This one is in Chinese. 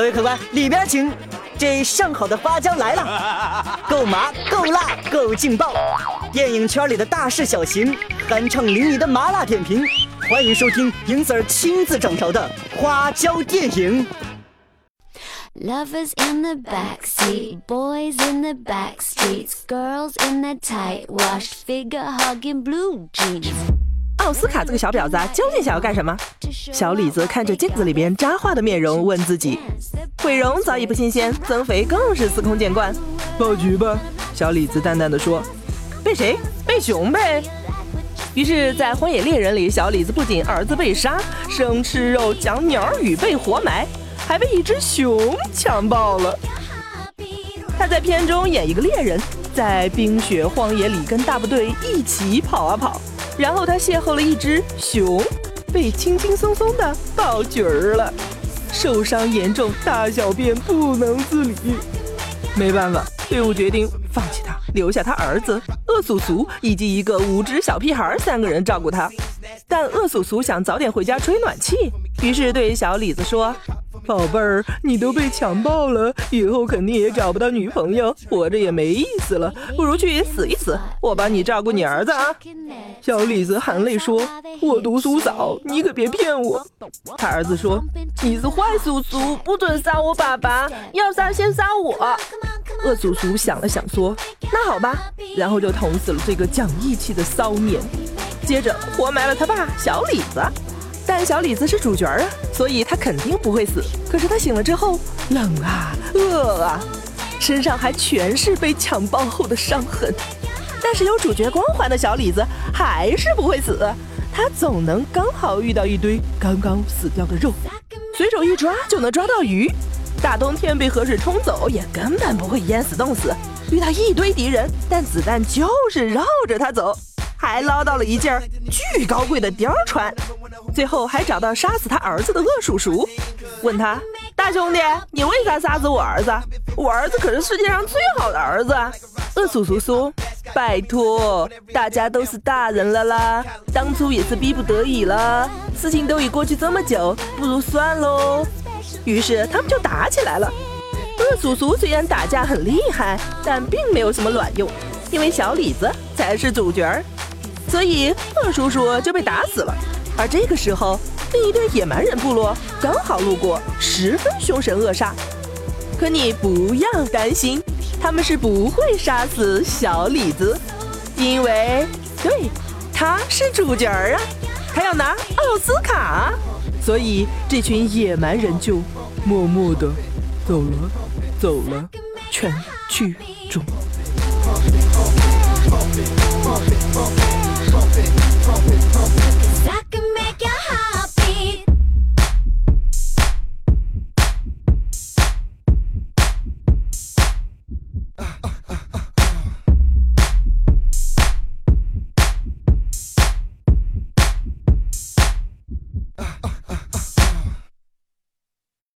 各位客官，里边请。这上好的花椒来了，够麻，够辣，够劲爆！电影圈里的大事小情，酣畅淋漓的麻辣点评，欢迎收听银 Sir 亲自掌勺的花椒电影。Lovers in the backseat, boys in the back streets, girls in the tight washed figure hugging blue jeans. 奥斯卡这个小婊子究竟想要干什么？小李子看着镜子里边扎化的面容，问自己。毁容早已不新鲜，增肥更是司空见惯。爆菊吧，小李子淡淡的说。被谁？被熊呗。于是，在荒野猎人里，小李子不仅儿子被杀，生吃肉，讲鸟语被活埋，还被一只熊强暴了。他在片中演一个猎人，在冰雪荒野里跟大部队一起跑啊跑。然后他邂逅了一只熊，被轻轻松松的爆菊儿了，受伤严重，大小便不能自理。没办法，队伍决定放弃他，留下他儿子恶俗俗以及一个无知小屁孩三个人照顾他。但恶俗俗想早点回家吹暖气，于是对小李子说。宝贝儿，你都被强暴了，以后肯定也找不到女朋友，活着也没意思了，不如去死一死，我帮你照顾你儿子啊！小李子含泪说：“我读书少，你可别骗我。”他儿子说：“你是坏叔叔，不准杀我爸爸，要杀先杀我。”恶叔叔想了想说：“那好吧。”然后就捅死了这个讲义气的骚年，接着活埋了他爸小李子。但小李子是主角啊，所以他肯定不会死。可是他醒了之后，冷啊，饿啊，身上还全是被强暴后的伤痕。但是有主角光环的小李子还是不会死，他总能刚好遇到一堆刚刚死掉的肉，随手一抓就能抓到鱼。大冬天被河水冲走，也根本不会淹死冻死。遇到一堆敌人，但子弹就是绕着他走。还捞到了一件巨高贵的貂穿，最后还找到杀死他儿子的恶叔叔，问他大兄弟，你为啥杀死我儿子？我儿子可是世界上最好的儿子。恶叔叔说：“拜托，大家都是大人了啦，当初也是逼不得已了，事情都已过去这么久，不如算喽。”于是他们就打起来了。恶叔叔虽然打架很厉害，但并没有什么卵用，因为小李子才是主角。所以恶叔叔就被打死了，而这个时候，另一对野蛮人部落刚好路过，十分凶神恶煞。可你不要担心，他们是不会杀死小李子，因为对他是主角啊，他要拿奥斯卡。所以这群野蛮人就默默的走了，走了，全剧终。